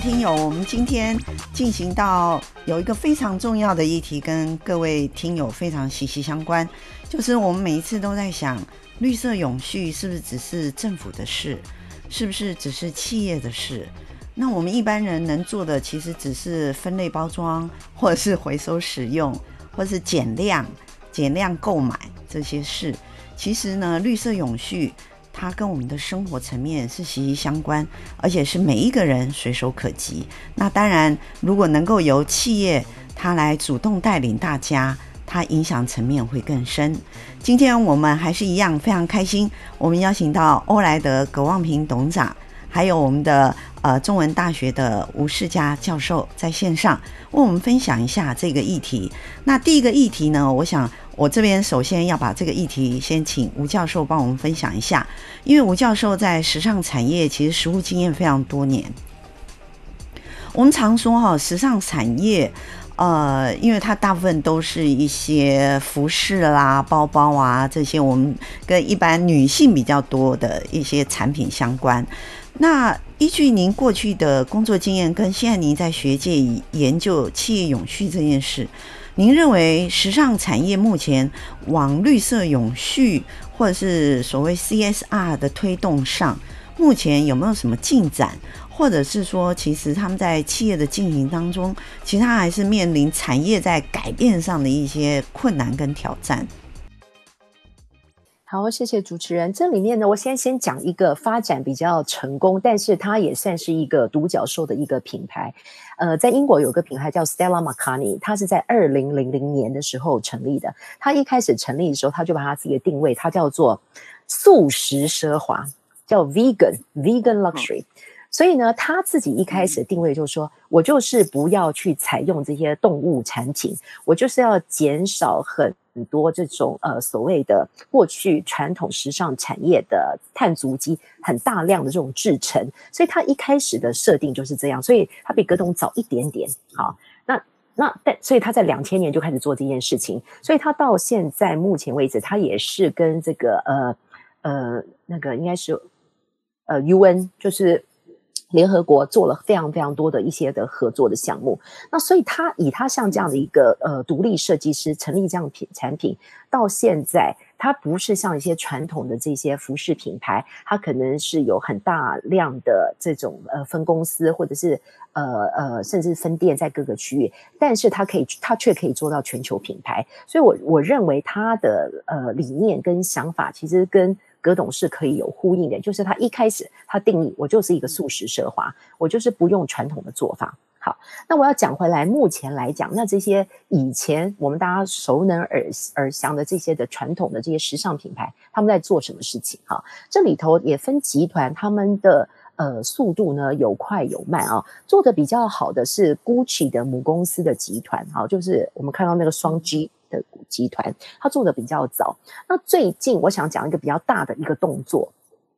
听友，我们今天进行到有一个非常重要的议题，跟各位听友非常息息相关，就是我们每一次都在想，绿色永续是不是只是政府的事，是不是只是企业的事？那我们一般人能做的，其实只是分类包装，或者是回收使用，或者是减量、减量购买这些事。其实呢，绿色永续。它跟我们的生活层面是息息相关，而且是每一个人随手可及。那当然，如果能够由企业它来主动带领大家，它影响层面会更深。今天我们还是一样非常开心，我们邀请到欧莱德葛望平董事长，还有我们的呃中文大学的吴世嘉教授在线上为我们分享一下这个议题。那第一个议题呢，我想。我这边首先要把这个议题先请吴教授帮我们分享一下，因为吴教授在时尚产业其实实务经验非常多年。我们常说哈，时尚产业，呃，因为它大部分都是一些服饰啦、包包啊这些，我们跟一般女性比较多的一些产品相关。那依据您过去的工作经验，跟现在您在学界研究企业永续这件事。您认为时尚产业目前往绿色永续或者是所谓 CSR 的推动上，目前有没有什么进展？或者是说，其实他们在企业的进行当中，其实他还是面临产业在改变上的一些困难跟挑战？好，谢谢主持人。这里面呢，我先先讲一个发展比较成功，但是它也算是一个独角兽的一个品牌。呃，在英国有个品牌叫 Stella McCartney，它是在二零零零年的时候成立的。它一开始成立的时候，它就把它自己的定位，它叫做素食奢华，叫 Vegan Vegan Luxury。所以呢，他自己一开始的定位就是说，我就是不要去采用这些动物产品，我就是要减少很很多这种呃所谓的过去传统时尚产业的碳足迹很大量的这种制成。所以他一开始的设定就是这样，所以他比格董早一点点。好，那那但所以他在两千年就开始做这件事情，所以他到现在目前为止，他也是跟这个呃呃那个应该是呃 UN 就是。联合国做了非常非常多的一些的合作的项目，那所以他以他像这样的一个呃独立设计师成立这样品产品，到现在他不是像一些传统的这些服饰品牌，他可能是有很大量的这种呃分公司或者是呃呃甚至分店在各个区域，但是他可以他却可以做到全球品牌，所以我我认为他的呃理念跟想法其实跟。葛董是可以有呼应的，就是他一开始他定义，我就是一个素食奢华，我就是不用传统的做法。好，那我要讲回来，目前来讲，那这些以前我们大家熟能耳耳详的这些的传统的这些时尚品牌，他们在做什么事情？哈，这里头也分集团，他们的呃速度呢有快有慢啊。做的比较好的是 Gucci 的母公司的集团，哈，就是我们看到那个双 G。的集团，他做的比较早。那最近我想讲一个比较大的一个动作。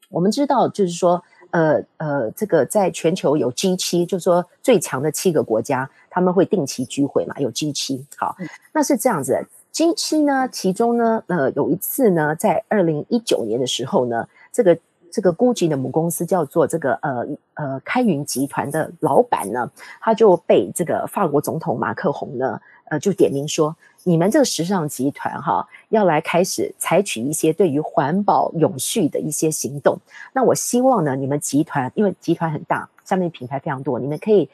我们知道，就是说，呃呃，这个在全球有 G 七，就是说最强的七个国家，他们会定期聚会嘛，有 G 七。好，那是这样子，G 七呢，其中呢，呃，有一次呢，在二零一九年的时候呢，这个这个 GUCCI 的母公司叫做这个呃呃开云集团的老板呢，他就被这个法国总统马克宏呢，呃，就点名说。你们这个时尚集团哈，要来开始采取一些对于环保永续的一些行动。那我希望呢，你们集团因为集团很大，下面品牌非常多，你们可以。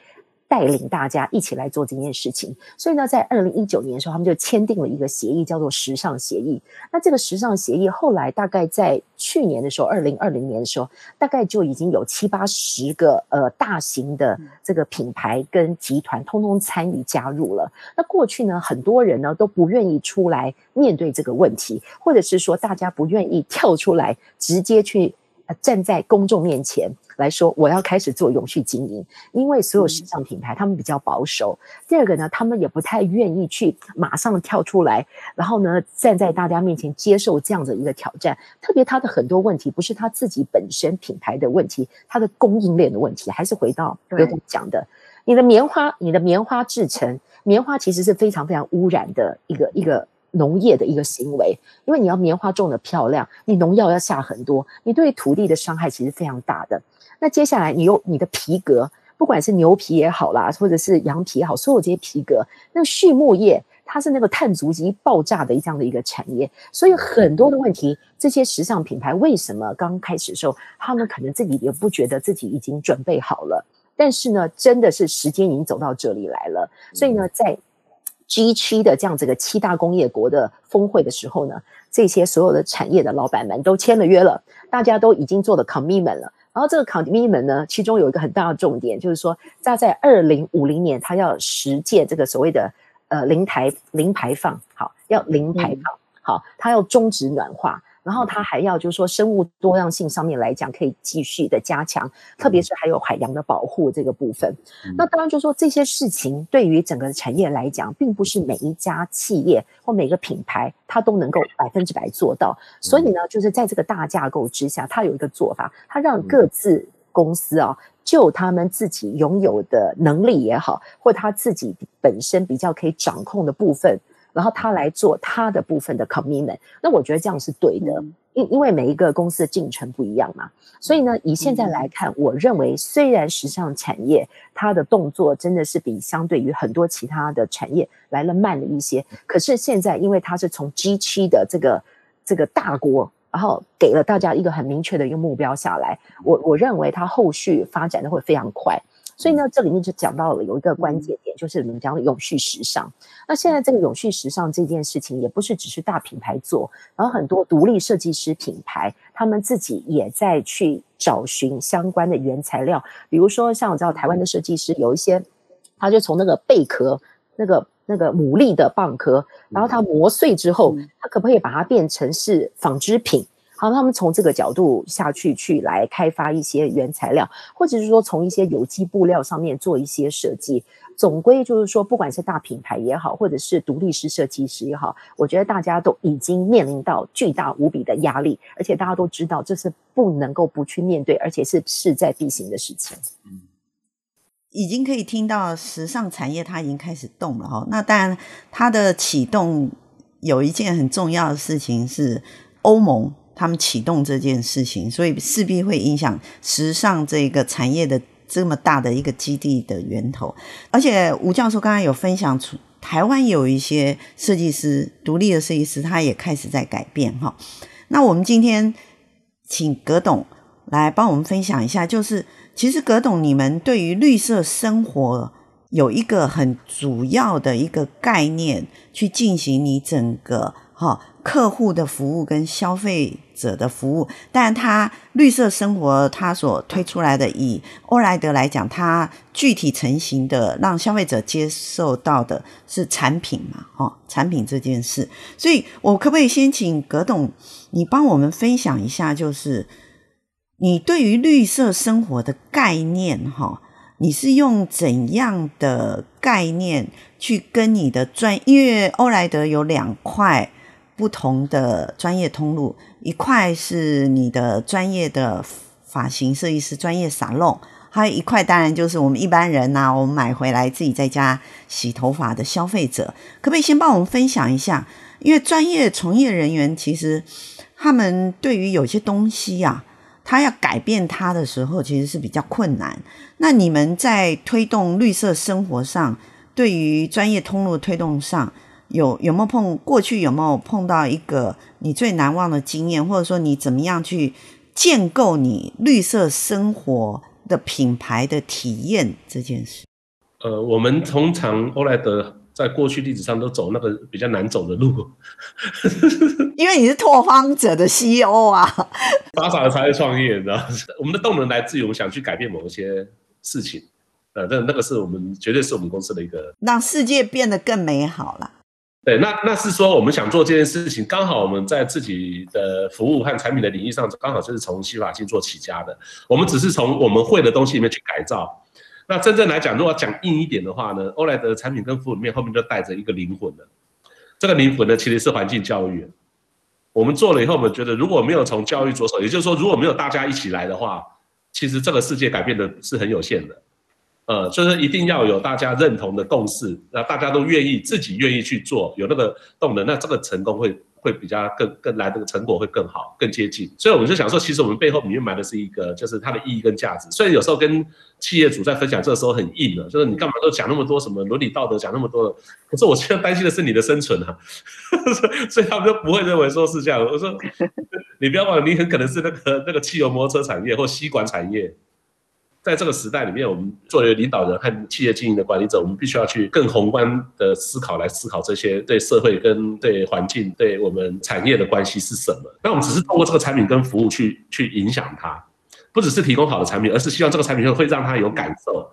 带领大家一起来做这件事情，所以呢，在二零一九年的时候，他们就签订了一个协议，叫做时尚协议。那这个时尚协议后来大概在去年的时候，二零二零年的时候，大概就已经有七八十个呃大型的这个品牌跟集团通通参与加入了。那过去呢，很多人呢都不愿意出来面对这个问题，或者是说大家不愿意跳出来直接去呃站在公众面前。来说，我要开始做永续经营，因为所有时尚品牌他们比较保守。第二个呢，他们也不太愿意去马上跳出来，然后呢，站在大家面前接受这样的一个挑战。特别他的很多问题不是他自己本身品牌的问题，他的供应链的问题，还是回到刘总讲的，你的棉花，你的棉花制成，棉花其实是非常非常污染的一个一个。农业的一个行为，因为你要棉花种的漂亮，你农药要下很多，你对土地的伤害其实非常大的。那接下来你又你的皮革，不管是牛皮也好啦，或者是羊皮也好，所有这些皮革，那畜牧业它是那个碳足迹爆炸的这样的一个产业，所以很多的问题，这些时尚品牌为什么刚开始的时候，他们可能自己也不觉得自己已经准备好了，但是呢，真的是时间已经走到这里来了，所以呢，在 G7 的这样子的七大工业国的峰会的时候呢，这些所有的产业的老板们都签了约了，大家都已经做了 commitment 了。然后这个 commitment 呢，其中有一个很大的重点，就是说，他在二零五零年，他要实践这个所谓的呃零排零排放，好，要零排放，好，他要终止暖化。然后它还要就是说生物多样性上面来讲可以继续的加强，特别是还有海洋的保护这个部分。那当然就是说这些事情对于整个产业来讲，并不是每一家企业或每个品牌它都能够百分之百做到。所以呢，就是在这个大架构之下，它有一个做法，它让各自公司啊，就他们自己拥有的能力也好，或他自己本身比较可以掌控的部分。然后他来做他的部分的 commitment，那我觉得这样是对的，因因为每一个公司的进程不一样嘛，所以呢，以现在来看，我认为虽然时尚产业它的动作真的是比相对于很多其他的产业来了慢了一些，可是现在因为它是从 G7 的这个这个大国，然后给了大家一个很明确的一个目标下来，我我认为它后续发展的会非常快。所以呢，这里面就讲到了有一个关键点，就是我们讲的永续时尚。那现在这个永续时尚这件事情，也不是只是大品牌做，然后很多独立设计师品牌，他们自己也在去找寻相关的原材料。比如说，像我知道台湾的设计师有一些，他就从那个贝壳、那个那个牡蛎的蚌壳，然后他磨碎之后，他可不可以把它变成是纺织品？好，他们从这个角度下去去来开发一些原材料，或者是说从一些有机布料上面做一些设计。总归就是说，不管是大品牌也好，或者是独立式设计师也好，我觉得大家都已经面临到巨大无比的压力，而且大家都知道这是不能够不去面对，而且是势在必行的事情。已经可以听到时尚产业它已经开始动了哈。那当然，它的启动有一件很重要的事情是欧盟。他们启动这件事情，所以势必会影响时尚这个产业的这么大的一个基地的源头。而且吴教授刚刚有分享出，台湾有一些设计师，独立的设计师，他也开始在改变哈。那我们今天请葛董来帮我们分享一下，就是其实葛董，你们对于绿色生活有一个很主要的一个概念，去进行你整个哈。客户的服务跟消费者的服务，但它绿色生活它所推出来的，以欧莱德来讲，它具体成型的让消费者接受到的是产品嘛？哦，产品这件事，所以我可不可以先请葛董，你帮我们分享一下，就是你对于绿色生活的概念，哈，你是用怎样的概念去跟你的专？因为欧莱德有两块。不同的专业通路，一块是你的专业的发型设计师专业沙龙，还有一块当然就是我们一般人呐、我们买回来自己在家洗头发的消费者，可不可以先帮我们分享一下？因为专业从业人员其实他们对于有些东西呀、他要改变他的时候，其实是比较困难。那你们在推动绿色生活上，对于专业通路推动上，有有没有碰过去有没有碰到一个你最难忘的经验，或者说你怎么样去建构你绿色生活的品牌的体验这件事？呃，我们通常欧莱德在过去历史上都走那个比较难走的路，因为你是拓荒者的 CEO 啊，傻傻的才会创业，你知道？我们的动能来自于我们想去改变某一些事情，呃，那那个是我们绝对是我们公司的一个让世界变得更美好了。对，那那是说我们想做这件事情，刚好我们在自己的服务和产品的领域上，刚好就是从洗发精做起家的。我们只是从我们会的东西里面去改造。那真正来讲，如果讲硬一点的话呢，欧莱德的产品跟服务里面后面就带着一个灵魂的。这个灵魂呢，其实是环境教育。我们做了以后，我们觉得如果没有从教育着手，也就是说，如果没有大家一起来的话，其实这个世界改变的是很有限的。呃，就是一定要有大家认同的共识，那大家都愿意自己愿意去做，有那个动能，那这个成功会会比较更更来这个成果会更好，更接近。所以我们就想说，其实我们背后里面埋的是一个，就是它的意义跟价值。所以有时候跟企业主在分享这个时候很硬的，就是你干嘛都讲那么多什么伦理道德，讲那么多的。可是我现在担心的是你的生存啊，所以他们就不会认为说是这样。我说 你不要忘了，你很可能是那个那个汽油摩托车产业或吸管产业。在这个时代里面，我们作为领导人和企业经营的管理者，我们必须要去更宏观的思考，来思考这些对社会跟对环境、对我们产业的关系是什么。那我们只是通过这个产品跟服务去去影响它，不只是提供好的产品，而是希望这个产品会让他有感受。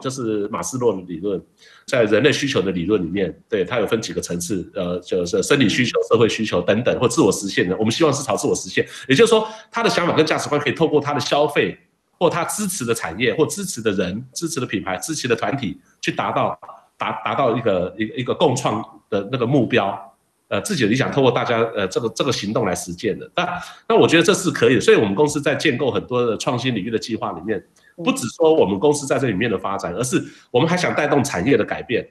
就是马斯洛的理论，在人类需求的理论里面，对它有分几个层次，呃，就是生理需求、社会需求等等，或自我实现的。我们希望是朝自我实现，也就是说，他的想法跟价值观可以透过他的消费。或他支持的产业，或支持的人、支持的品牌、支持的团体，去达到达达到一个一个一个共创的那个目标，呃，自己的理想，透过大家呃这个这个行动来实践的。那那我觉得这是可以的。所以我们公司在建构很多的创新领域的计划里面，不只说我们公司在这里面的发展，而是我们还想带动产业的改变，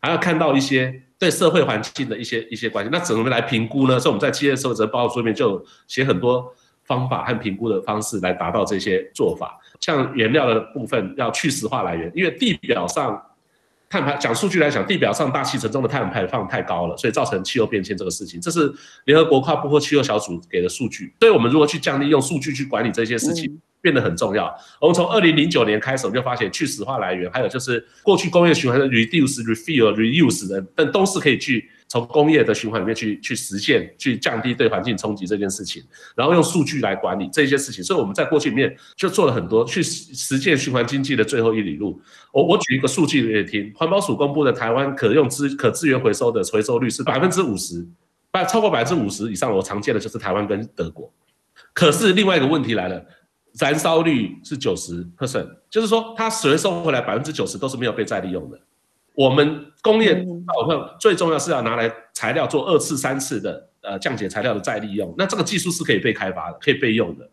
还要看到一些对社会环境的一些一些关系。那怎么来评估呢？所以我们在企业社会责任报告书里面就写很多。方法和评估的方式来达到这些做法，像原料的部分要去石化来源，因为地表上碳排讲数据来讲，地表上大气层中的碳排放太高了，所以造成气候变迁这个事情，这是联合国跨部会气候小组给的数据。所以我们如何去降低，用数据去管理这些事情，变得很重要。我们从二零零九年开始，我们就发现去石化来源，还有就是过去工业循环的 reduce、refill、reuse 的，但都是可以去。从工业的循环里面去去实现，去降低对环境冲击这件事情，然后用数据来管理这些事情。所以我们在过去里面就做了很多去实践循环经济的最后一里路。我我举一个数据给你听，环保署公布的台湾可用资可资源回收的回收率是百分之五十，百超过百分之五十以上，我常见的就是台湾跟德国。可是另外一个问题来了，燃烧率是九十 percent，就是说它回收回来百分之九十都是没有被再利用的。我们工业大部分最重要是要拿来材料做二次、三次的呃降解材料的再利用，那这个技术是可以被开发的，可以被用的。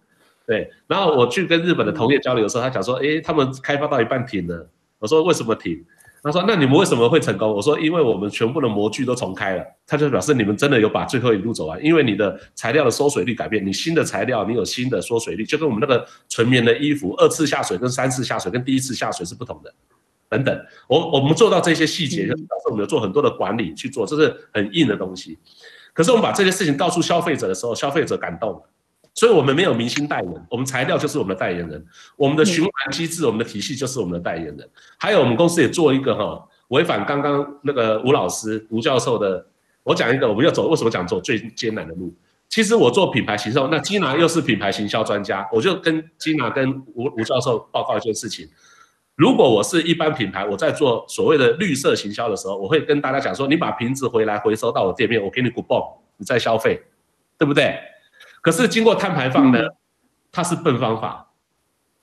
对，然后我去跟日本的同业交流的时候，他讲说，诶，他们开发到一半停了。我说为什么停？他说那你们为什么会成功？我说因为我们全部的模具都重开了。他就表示你们真的有把最后一路走完，因为你的材料的缩水率改变，你新的材料你有新的缩水率，就跟我们那个纯棉的衣服二次下水跟三次下水跟第一次下水是不同的。等等，我我们做到这些细节，就表示我们有做很多的管理去做，这是很硬的东西。可是我们把这些事情告诉消费者的时候，消费者感动了，所以我们没有明星代言人，我们材料就是我们的代言人，我们的循环机制、我们的体系就是我们的代言人。还有我们公司也做一个哈，违反刚刚那个吴老师吴教授的，我讲一个，我们要走为什么讲走最艰难的路？其实我做品牌行销，那金娜又是品牌行销专家，我就跟金娜跟吴吴教授报告一件事情。如果我是一般品牌，我在做所谓的绿色行销的时候，我会跟大家讲说：你把瓶子回来回收到我店面，我给你 coupon，你再消费，对不对？可是经过碳排放呢，它是笨方法，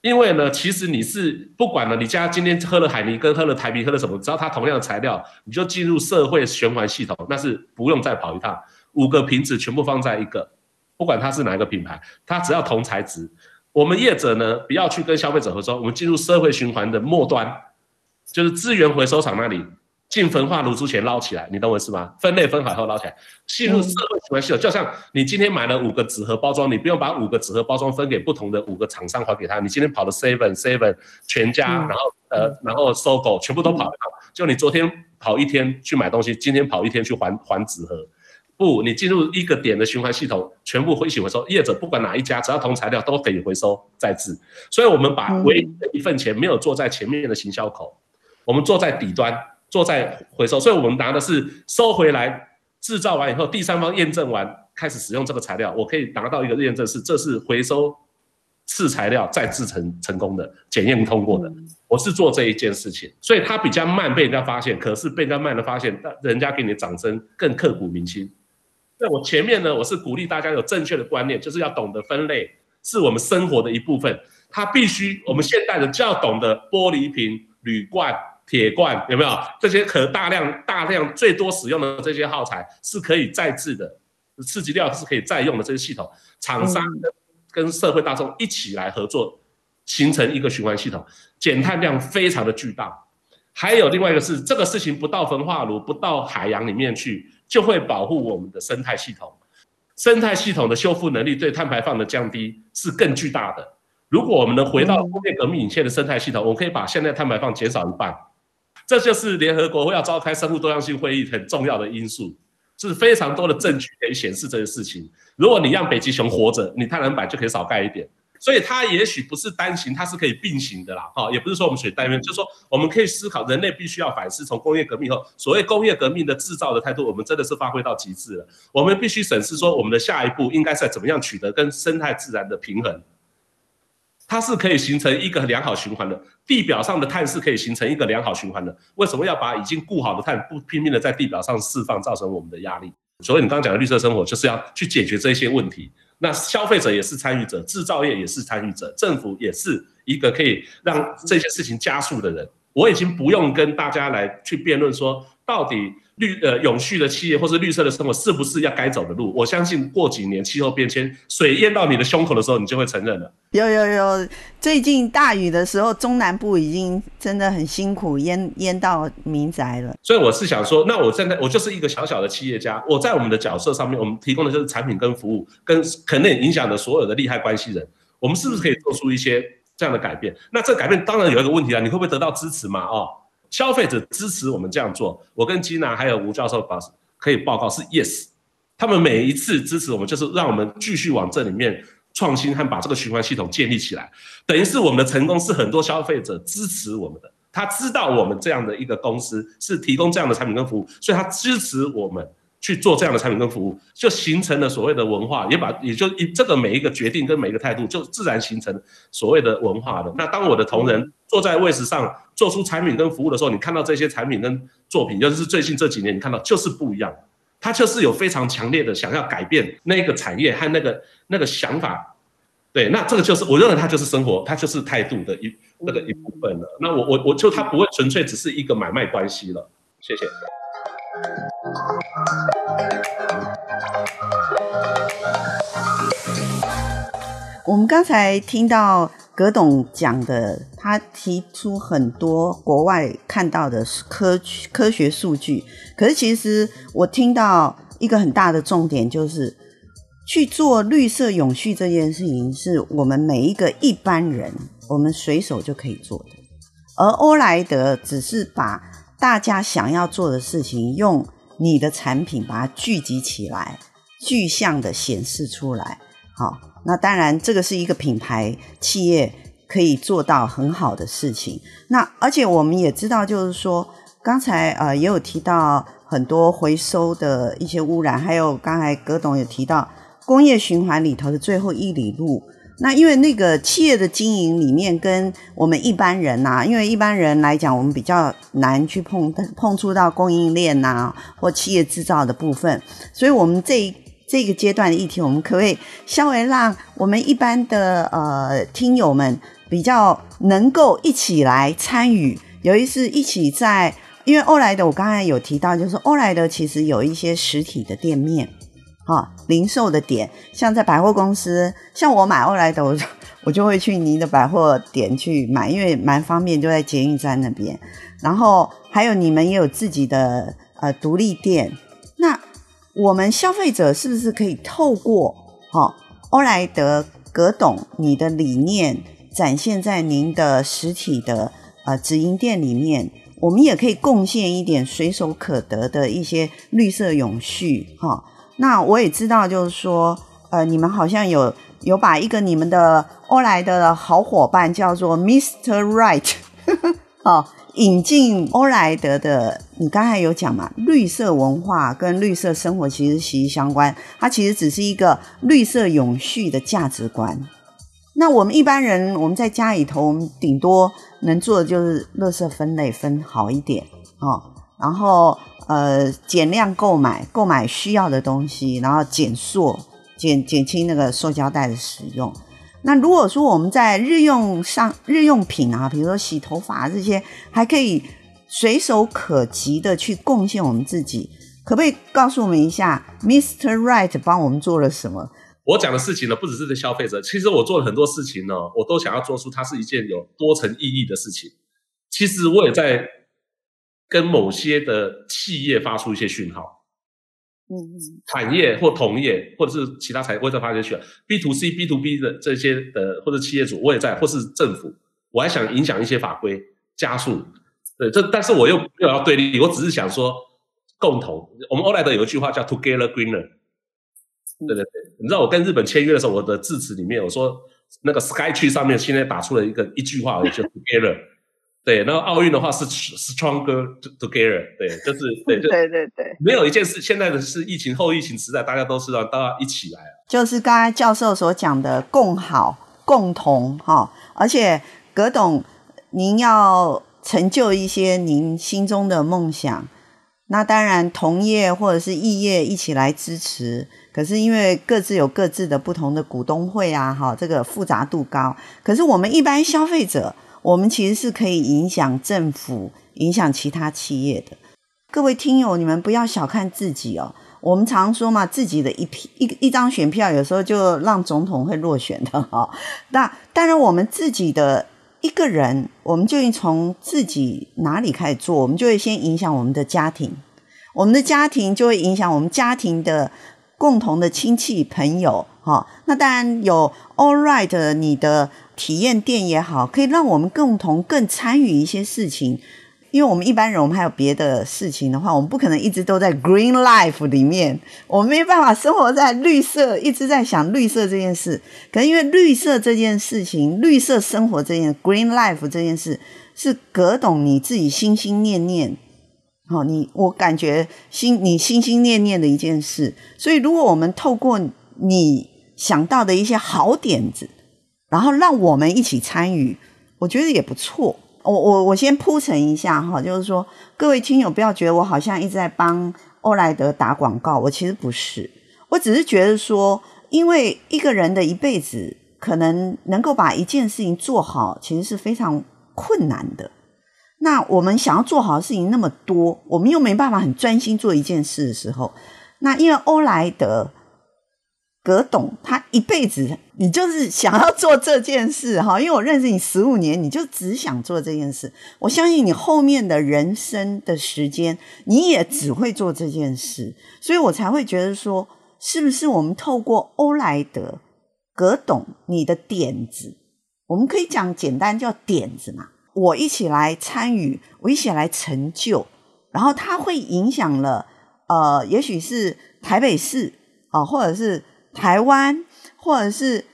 因为呢，其实你是不管了，你家今天喝了海泥跟，喝了台啤，喝了什么，只要它同样的材料，你就进入社会循环系统，那是不用再跑一趟，五个瓶子全部放在一个，不管它是哪一个品牌，它只要同材质。我们业者呢，不要去跟消费者合作，我们进入社会循环的末端，就是资源回收厂那里，进焚化炉之前捞起来，你懂我意思吗？分类分好后捞起来，进入社会循环系统，就像你今天买了五个纸盒包装，你不用把五个纸盒包装分给不同的五个厂商还给他，你今天跑了 Seven Seven 全家，然后呃然后 SOGO 全部都跑就你昨天跑一天去买东西，今天跑一天去还还纸盒。不，你进入一个点的循环系统，全部一起回收。业者不管哪一家，只要同材料都可以回收再制。所以，我们把唯一的一份钱没有做在前面的行销口，我们做在底端，做在回收。所以我们拿的是收回来，制造完以后，第三方验证完，开始使用这个材料，我可以拿到一个验证是这是回收次材料再制成成功的，检验通过的。我是做这一件事情，所以它比较慢被人家发现，可是被人家慢的发现，人家给你的掌声更刻骨铭心。在我前面呢，我是鼓励大家有正确的观念，就是要懂得分类，是我们生活的一部分。它必须，我们现代人就要懂得玻璃瓶、铝罐、铁罐，有没有这些可大量、大量最多使用的这些耗材是可以再制的，刺激料是可以再用的这些系统，厂商跟社会大众一起来合作，形成一个循环系统，减碳量非常的巨大。还有另外一个是，这个事情不到焚化炉，不到海洋里面去。就会保护我们的生态系统。生态系统的修复能力对碳排放的降低是更巨大的。如果我们能回到工业革命以前的生态系统，我们可以把现在碳排放减少一半。这就是联合国要召开生物多样性会议很重要的因素，是非常多的证据可以显示这个事情。如果你让北极熊活着，你太阳能板就可以少盖一点。所以它也许不是单行，它是可以并行的啦。哈，也不是说我们选单边，就是说我们可以思考，人类必须要反思从工业革命后，所谓工业革命的制造的态度，我们真的是发挥到极致了。我们必须审视说，我们的下一步应该是怎么样取得跟生态自然的平衡。它是可以形成一个良好循环的，地表上的碳是可以形成一个良好循环的。为什么要把已经固好的碳不拼命的在地表上释放，造成我们的压力？所以你刚刚讲的绿色生活，就是要去解决这些问题。那消费者也是参与者，制造业也是参与者，政府也是一个可以让这些事情加速的人。我已经不用跟大家来去辩论说，到底。绿呃永续的企业或是绿色的生活是不是要该走的路？我相信过几年气候变迁，水淹到你的胸口的时候，你就会承认了。有有有，最近大雨的时候，中南部已经真的很辛苦，淹淹到民宅了。所以我是想说，那我站在我就是一个小小的企业家，我在我们的角色上面，我们提供的就是产品跟服务，跟可能影响的所有的利害关系人，我们是不是可以做出一些这样的改变？那这改变当然有一个问题啊，你会不会得到支持嘛？哦。消费者支持我们这样做，我跟基娜还有吴教授把可以报告是 yes，他们每一次支持我们，就是让我们继续往这里面创新和把这个循环系统建立起来，等于是我们的成功是很多消费者支持我们的，他知道我们这样的一个公司是提供这样的产品跟服务，所以他支持我们。去做这样的产品跟服务，就形成了所谓的文化，也把也就一这个每一个决定跟每一个态度，就自然形成所谓的文化的。那当我的同仁坐在位置上做出产品跟服务的时候，你看到这些产品跟作品，尤其是最近这几年，你看到就是不一样，它就是有非常强烈的想要改变那个产业和那个那个想法。对，那这个就是我认为它就是生活，它就是态度的一那个一部分了。那我我我就它不会纯粹只是一个买卖关系了。谢谢。我们刚才听到葛董讲的，他提出很多国外看到的科科学数据。可是，其实我听到一个很大的重点，就是去做绿色永续这件事情，是我们每一个一般人，我们随手就可以做的。而欧莱德只是把大家想要做的事情，用你的产品把它聚集起来，具象的显示出来。好，那当然这个是一个品牌企业可以做到很好的事情。那而且我们也知道，就是说刚才呃也有提到很多回收的一些污染，还有刚才葛董也提到工业循环里头的最后一里路。那因为那个企业的经营里面跟我们一般人呐、因为一般人来讲，我们比较难去碰碰触到供应链呐、或企业制造的部分，所以我们这一这个阶段的议题，我们可不可以稍微让我们一般的呃听友们比较能够一起来参与，有一次一起在，因为欧莱德我刚才有提到，就是欧莱德其实有一些实体的店面。啊，零售的点，像在百货公司，像我买欧莱德，我就我就会去您的百货点去买，因为蛮方便，就在捷运站那边。然后还有你们也有自己的呃独立店，那我们消费者是不是可以透过哈欧莱德葛董你的理念展现在您的实体的呃直营店里面，我们也可以贡献一点随手可得的一些绿色永续哈。那我也知道，就是说，呃，你们好像有有把一个你们的欧莱德的好伙伴叫做 Mr. Right，哦，引进欧莱德的。你刚才有讲嘛，绿色文化跟绿色生活其实息息相关，它其实只是一个绿色永续的价值观。那我们一般人，我们在家里头，我们顶多能做的就是垃圾分类分好一点哦，然后。呃，减量购买，购买需要的东西，然后减塑，减减轻那个塑胶袋的使用。那如果说我们在日用上日用品啊，比如说洗头发这些，还可以随手可及的去贡献我们自己，可不可以告诉我们一下，Mr. Right 帮我们做了什么？我讲的事情呢，不只是对消费者，其实我做了很多事情呢，我都想要做出它是一件有多层意义的事情。其实我也在。跟某些的企业发出一些讯号，嗯嗯，产业或同业或者是其他产业，我也在发掘去 B to C、B to B 的这些的或者企业主，我也在，或是政府，我还想影响一些法规加速。对，这但是我又没有要对立，我只是想说共同。我们欧莱德有一句话叫 “Together Greener”。对对对，你知道我跟日本签约的时候，我的致辞里面我说那个 Sky 区上面现在打出了一个一句话，就 Together。对，然后奥运的话是 Stronger Together。对，就是对，就对对对，没有一件事，现在的是疫情后疫情时代，大家都是要大家一起来。就是刚才教授所讲的共好、共同哈，而且葛董，您要。成就一些您心中的梦想，那当然同业或者是异业一起来支持。可是因为各自有各自的不同的股东会啊，哈，这个复杂度高。可是我们一般消费者，我们其实是可以影响政府、影响其他企业的。各位听友，你们不要小看自己哦。我们常说嘛，自己的一批一一张选票，有时候就让总统会落选的哈。那当然，我们自己的。一个人，我们就会从自己哪里开始做，我们就会先影响我们的家庭，我们的家庭就会影响我们家庭的共同的亲戚朋友，哈。那当然有 All Right，你的体验店也好，可以让我们共同更参与一些事情。因为我们一般人，我们还有别的事情的话，我们不可能一直都在 Green Life 里面，我们没办法生活在绿色，一直在想绿色这件事。可能因为绿色这件事情，绿色生活这件 Green Life 这件事，是葛懂你自己心心念念，好，你我感觉心你心心念念的一件事。所以，如果我们透过你想到的一些好点子，然后让我们一起参与，我觉得也不错。我我我先铺陈一下哈，就是说各位听友不要觉得我好像一直在帮欧莱德打广告，我其实不是，我只是觉得说，因为一个人的一辈子可能能够把一件事情做好，其实是非常困难的。那我们想要做好的事情那么多，我们又没办法很专心做一件事的时候，那因为欧莱德。葛董他一辈子，你就是想要做这件事哈，因为我认识你十五年，你就只想做这件事。我相信你后面的人生的时间，你也只会做这件事，所以我才会觉得说，是不是我们透过欧莱德、葛董你的点子，我们可以讲简单叫点子嘛，我一起来参与，我一起来成就，然后它会影响了呃，也许是台北市啊、或者是。台湾，或者是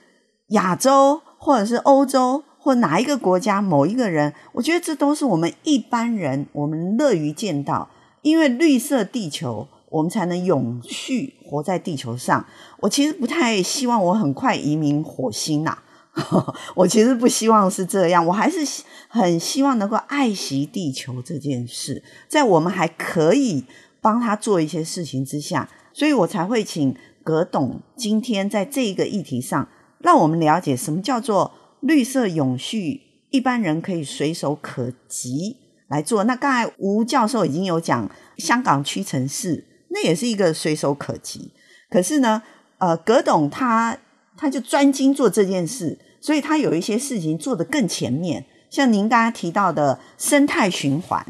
亚洲，或者是欧洲，或哪一个国家某一个人，我觉得这都是我们一般人我们乐于见到，因为绿色地球，我们才能永续活在地球上。我其实不太希望我很快移民火星呐、啊，我其实不希望是这样，我还是很希望能够爱惜地球这件事，在我们还可以帮他做一些事情之下，所以我才会请。葛董今天在这个议题上，让我们了解什么叫做绿色永续，一般人可以随手可及来做。那刚才吴教授已经有讲香港屈臣氏，那也是一个随手可及。可是呢，呃，葛董他他就专精做这件事，所以他有一些事情做得更前面。像您刚才提到的生态循环，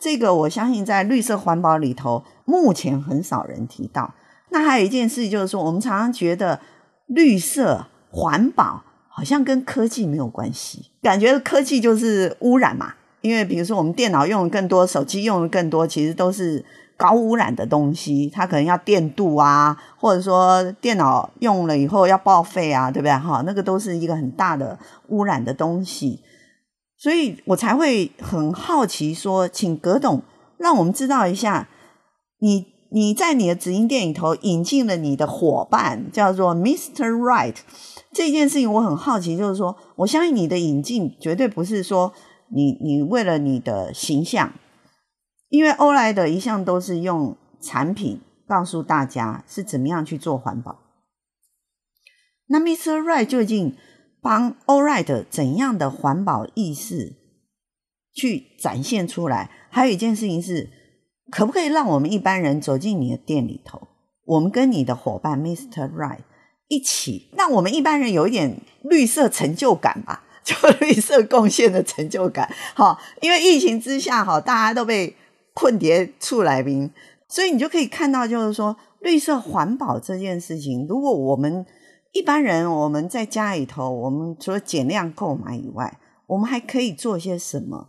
这个我相信在绿色环保里头，目前很少人提到。那还有一件事，就是说，我们常常觉得绿色环保好像跟科技没有关系，感觉科技就是污染嘛。因为比如说，我们电脑用的更多，手机用的更多，其实都是高污染的东西。它可能要电镀啊，或者说电脑用了以后要报废啊，对不对？哈，那个都是一个很大的污染的东西。所以我才会很好奇，说，请葛董让我们知道一下你。你在你的直营店里头引进了你的伙伴，叫做 Mr. Right。这件事情我很好奇，就是说，我相信你的引进绝对不是说你你为了你的形象，因为欧莱德一向都是用产品告诉大家是怎么样去做环保。那 Mr. Right 究竟帮欧莱德怎样的环保意识去展现出来？还有一件事情是。可不可以让我们一般人走进你的店里头？我们跟你的伙伴 Mr. Right 一起，让我们一般人有一点绿色成就感吧，就绿色贡献的成就感。好，因为疫情之下，哈，大家都被困叠出来宾。所以你就可以看到，就是说绿色环保这件事情，如果我们一般人我们在家里头，我们除了减量购买以外，我们还可以做些什么，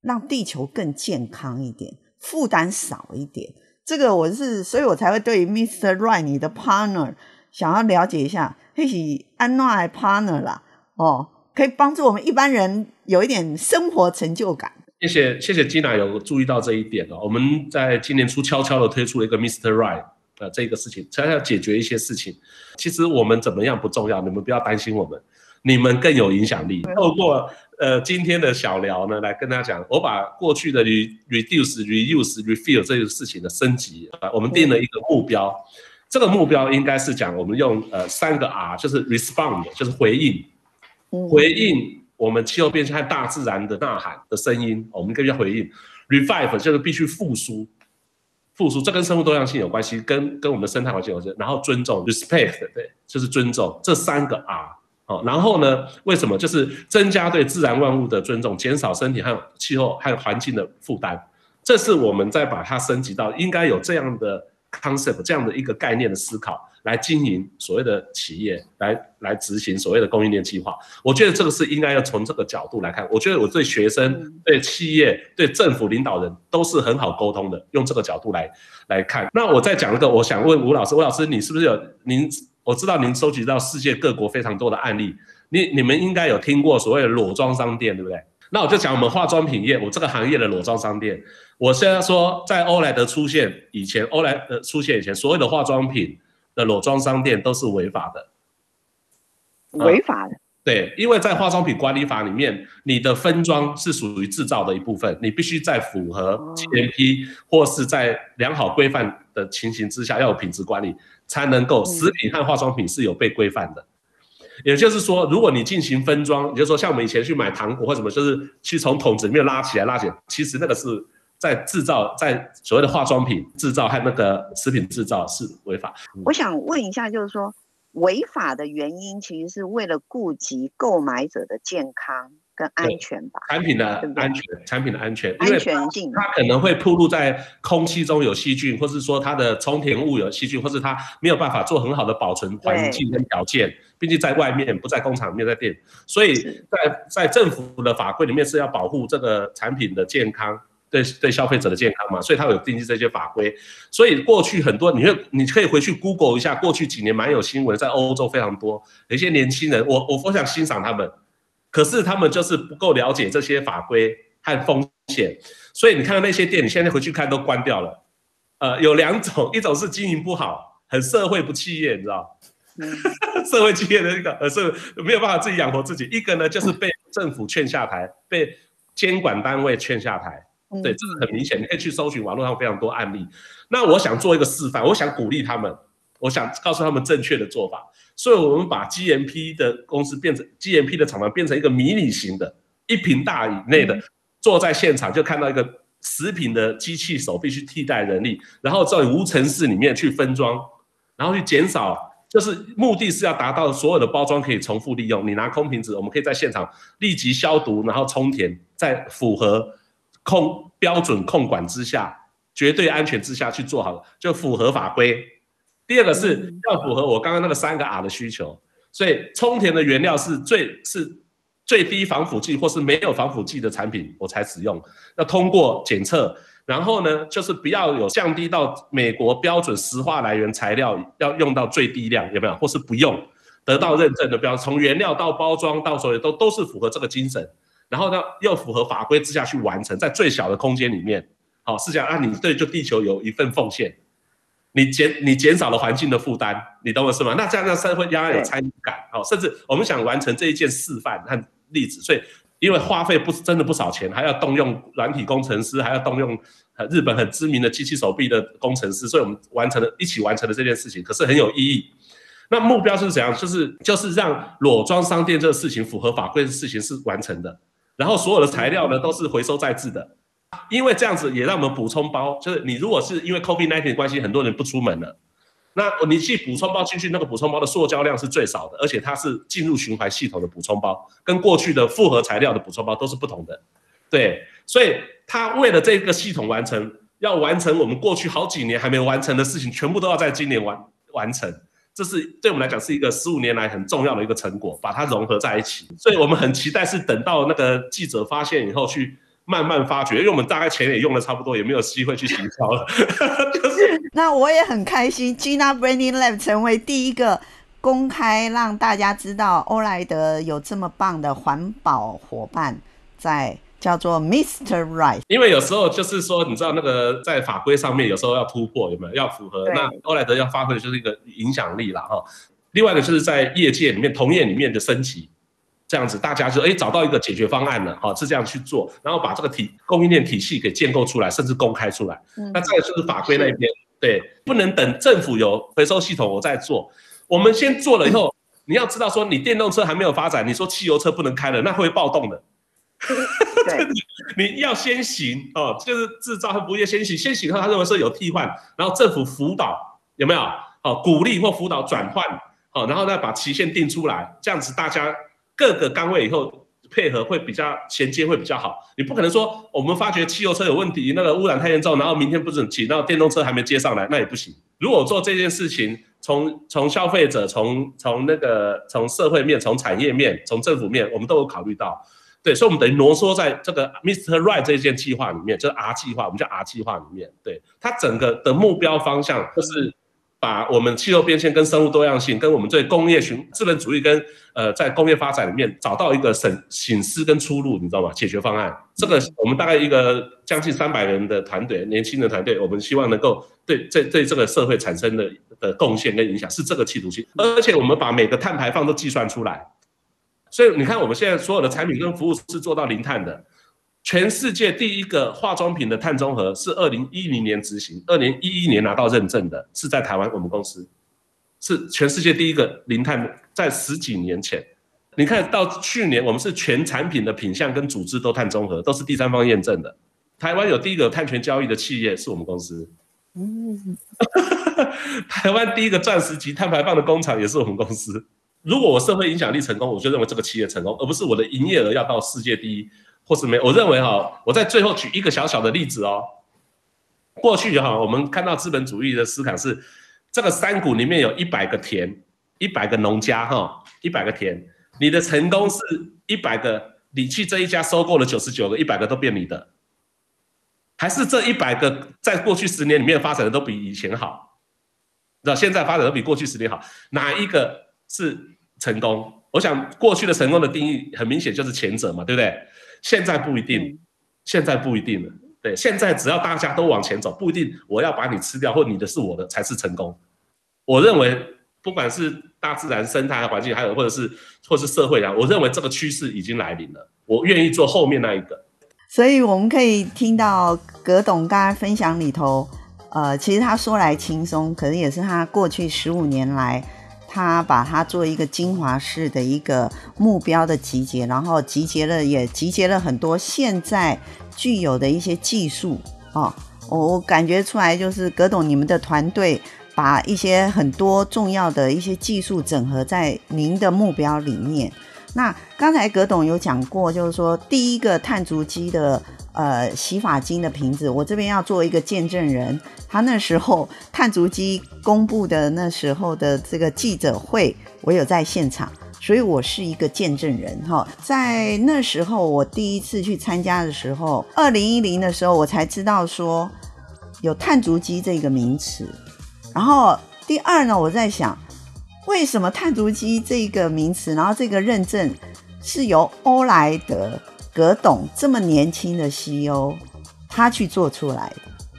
让地球更健康一点，负担少一点。这个我是，所以我才会对 Mr. Right 你的 partner 想要了解一下，嘿，是安娜的 partner 啦，哦，可以帮助我们一般人有一点生活成就感。谢谢谢谢 Gina 有注意到这一点哦，我们在今年初悄悄的推出了一个 Mr. Right 呃这个事情，才要解决一些事情。其实我们怎么样不重要，你们不要担心我们，你们更有影响力。透过呃，今天的小聊呢，来跟大家讲，我把过去的 re reduce、reuse、refill 这个事情的升级啊，我们定了一个目标。这个目标应该是讲，我们用呃三个 R，就是 respond，就是回应，回应我们气候变迁和大自然的呐喊的声音，我们更要回应。Revive 就是必须复苏，复苏，这跟生物多样性有关系，跟跟我们的生态环境有关系。然后尊重，respect，对，就是尊重，这三个 R。好，然后呢？为什么？就是增加对自然万物的尊重，减少身体和气候和环境的负担。这是我们在把它升级到应该有这样的 concept，这样的一个概念的思考来经营所谓的企业，来来执行所谓的供应链计划。我觉得这个是应该要从这个角度来看。我觉得我对学生、对企业、对政府领导人都是很好沟通的，用这个角度来来看。那我再讲一个，我想问吴老师，吴老师，你是不是有您？我知道您收集到世界各国非常多的案例，你你们应该有听过所谓的裸装商店，对不对？那我就讲我们化妆品业，我这个行业的裸装商店。我现在说，在欧莱德出现以前，欧莱德出现以前，所有的化妆品的裸装商店都是违法的，违法的。对，因为在化妆品管理法里面，你的分装是属于制造的一部分，你必须在符合 GMP 或是在良好规范的情形之下，要有品质管理。才能够，食品和化妆品是有被规范的，也就是说，如果你进行分装，也就是说，像我们以前去买糖果或什么，就是去从桶子里面拉起来拉起来，其实那个是在制造，在所谓的化妆品制造和那个食品制造是违法。我想问一下，就是说违法的原因，其实是为了顾及购买者的健康。跟安全吧，产品的安全，产品的安全，安全性，它可能会暴露在空气中有细菌，或是说它的充填物有细菌，或是它没有办法做很好的保存环境跟条件，毕竟在外面，不在工厂里面，在店，所以在在政府的法规里面是要保护这个产品的健康，对对消费者的健康嘛，所以它有定义这些法规，所以过去很多，你会你可以回去 Google 一下，过去几年蛮有新闻，在欧洲非常多，有一些年轻人，我我我想欣赏他们。可是他们就是不够了解这些法规和风险，所以你看到那些店，你现在回去看都关掉了。呃，有两种，一种是经营不好，很社会不企业，你知道？嗯、社会企业的那个，呃，是没有办法自己养活自己。一个呢，就是被政府劝下台，被监管单位劝下台。对，这是很明显，你可以去搜寻网络上非常多案例。那我想做一个示范，我想鼓励他们，我想告诉他们正确的做法。所以，我们把 GMP 的公司变成 GMP 的厂房，变成一个迷你型的，一平大以内的，坐在现场就看到一个食品的机器手必须替代人力，然后在无尘室里面去分装，然后去减少，就是目的是要达到所有的包装可以重复利用。你拿空瓶子，我们可以在现场立即消毒，然后充填，在符合控标准控管之下，绝对安全之下去做好，就符合法规。第二个是要符合我刚刚那个三个 R 的需求，所以充填的原料是最是最低防腐剂或是没有防腐剂的产品我才使用。要通过检测，然后呢，就是不要有降低到美国标准石化来源材料要用到最低量有没有？或是不用得到认证的标，从原料到包装到所有都都是符合这个精神，然后呢又符合法规之下去完成，在最小的空间里面，好是这样啊，你对就地球有一份奉献。你减你减少了环境的负担，你懂我是吗？那这样让社会家有参与感，好，甚至我们想完成这一件示范和例子，所以因为花费不真的不少钱，还要动用软体工程师，还要动用日本很知名的机器手臂的工程师，所以我们完成了一起完成了这件事情，可是很有意义。那目标是怎样？就是就是让裸装商店这个事情符合法规的事情是完成的，然后所有的材料呢都是回收再制的。因为这样子也让我们补充包，就是你如果是因为 COVID-19 的关系，很多人不出门了，那你去补充包进去，那个补充包的塑胶量是最少的，而且它是进入循环系统的补充包，跟过去的复合材料的补充包都是不同的。对，所以它为了这个系统完成，要完成我们过去好几年还没完成的事情，全部都要在今年完完成。这是对我们来讲是一个十五年来很重要的一个成果，把它融合在一起。所以我们很期待是等到那个记者发现以后去慢慢发掘，因为我们大概钱也用的差不多，也没有机会去行销了。就是 那我也很开心，Gina Branding Lab 成为第一个公开让大家知道欧莱德有这么棒的环保伙伴在。叫做 Mr. Right，因为有时候就是说，你知道那个在法规上面有时候要突破，有没有要符合？那欧莱德要发挥的就是一个影响力了哈。另外呢就是在业界里面、同业里面的升级，这样子大家就哎找到一个解决方案了哈，是这样去做，然后把这个体供应链体系给建构出来，甚至公开出来。嗯、那再就是法规那边，对，不能等政府有回收系统我再做，我们先做了以后，嗯、你要知道说你电动车还没有发展，你说汽油车不能开了，那会暴动的。对 你要先行哦，就是制造和服务业先行，先行后他认为说有替换，然后政府辅导有没有？哦，鼓励或辅导转换，哦，然后再把期限定出来，这样子大家各个岗位以后配合会比较衔接会比较好。你不可能说我们发觉汽油车有问题，那个污染太严重，然后明天不准骑，然后电动车还没接上来，那也不行。如果做这件事情，从从消费者，从从那个从社会面，从产业面，从政府面，我们都有考虑到。对，所以，我们等于浓缩在这个 Mr. Right 这件计划里面，就是 R 计划，我们叫 R 计划里面。对，它整个的目标方向就是把我们气候变迁跟生物多样性，跟我们对工业循资本主义跟呃在工业发展里面找到一个省醒思跟出路，你知道吗？解决方案。这个我们大概一个将近三百人的团队，年轻的团队，我们希望能够对对对这个社会产生的的贡献跟影响是这个企图心，而且我们把每个碳排放都计算出来。所以你看，我们现在所有的产品跟服务是做到零碳的。全世界第一个化妆品的碳中和是二零一零年执行，二零一一年拿到认证的，是在台湾我们公司，是全世界第一个零碳，在十几年前。你看到去年，我们是全产品的品相跟组织都碳中和，都是第三方验证的。台湾有第一个碳权交易的企业是我们公司。嗯，台湾第一个钻石级碳排放的工厂也是我们公司。如果我社会影响力成功，我就认为这个企业成功，而不是我的营业额要到世界第一，或是没。我认为哈，我在最后举一个小小的例子哦。过去哈，我们看到资本主义的思考是，这个山谷里面有一百个田，一百个农家哈，一百个田，你的成功是一百个，你去这一家收购了九十九个，一百个都变你的，还是这一百个在过去十年里面发展的都比以前好，知道现在发展都比过去十年好，哪一个是？成功，我想过去的成功的定义很明显就是前者嘛，对不对？现在不一定，现在不一定了。对，现在只要大家都往前走，不一定我要把你吃掉，或你的是我的才是成功。我认为，不管是大自然生态环境，还有或者是或者是社会啊，我认为这个趋势已经来临了。我愿意做后面那一个。所以我们可以听到葛董刚刚分享里头，呃，其实他说来轻松，可能也是他过去十五年来。他把它做一个精华式的一个目标的集结，然后集结了也集结了很多现在具有的一些技术哦，我感觉出来就是葛董你们的团队把一些很多重要的一些技术整合在您的目标里面。那刚才葛董有讲过，就是说第一个碳足迹的。呃，洗发精的瓶子，我这边要做一个见证人。他那时候碳足迹公布的那时候的这个记者会，我有在现场，所以我是一个见证人哈。在那时候，我第一次去参加的时候，二零一零的时候，我才知道说有碳足迹这个名词。然后第二呢，我在想，为什么碳足迹这个名词，然后这个认证是由欧莱德。葛董这么年轻的 CEO，他去做出来的，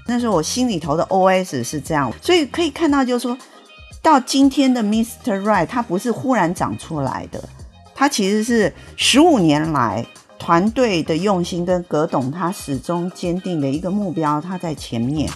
那时候我心里头的 OS 是这样，所以可以看到，就是说到今天的 Mr. Right，他不是忽然长出来的，他其实是十五年来团队的用心跟葛董他始终坚定的一个目标，他在前面。